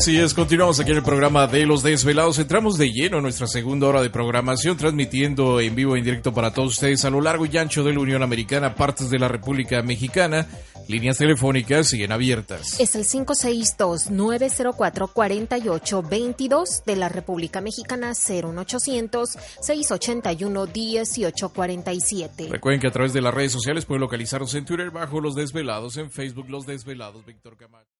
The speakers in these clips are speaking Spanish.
Así es, continuamos aquí en el programa de Los Desvelados. Entramos de lleno en nuestra segunda hora de programación, transmitiendo en vivo e en directo para todos ustedes a lo largo y ancho de la Unión Americana, partes de la República Mexicana. Líneas telefónicas siguen abiertas. Es el 562-904-4822 de la República Mexicana, 01800-681-1847. Recuerden que a través de las redes sociales pueden localizarnos en Twitter bajo Los Desvelados, en Facebook Los Desvelados, Víctor Camacho.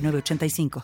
906985.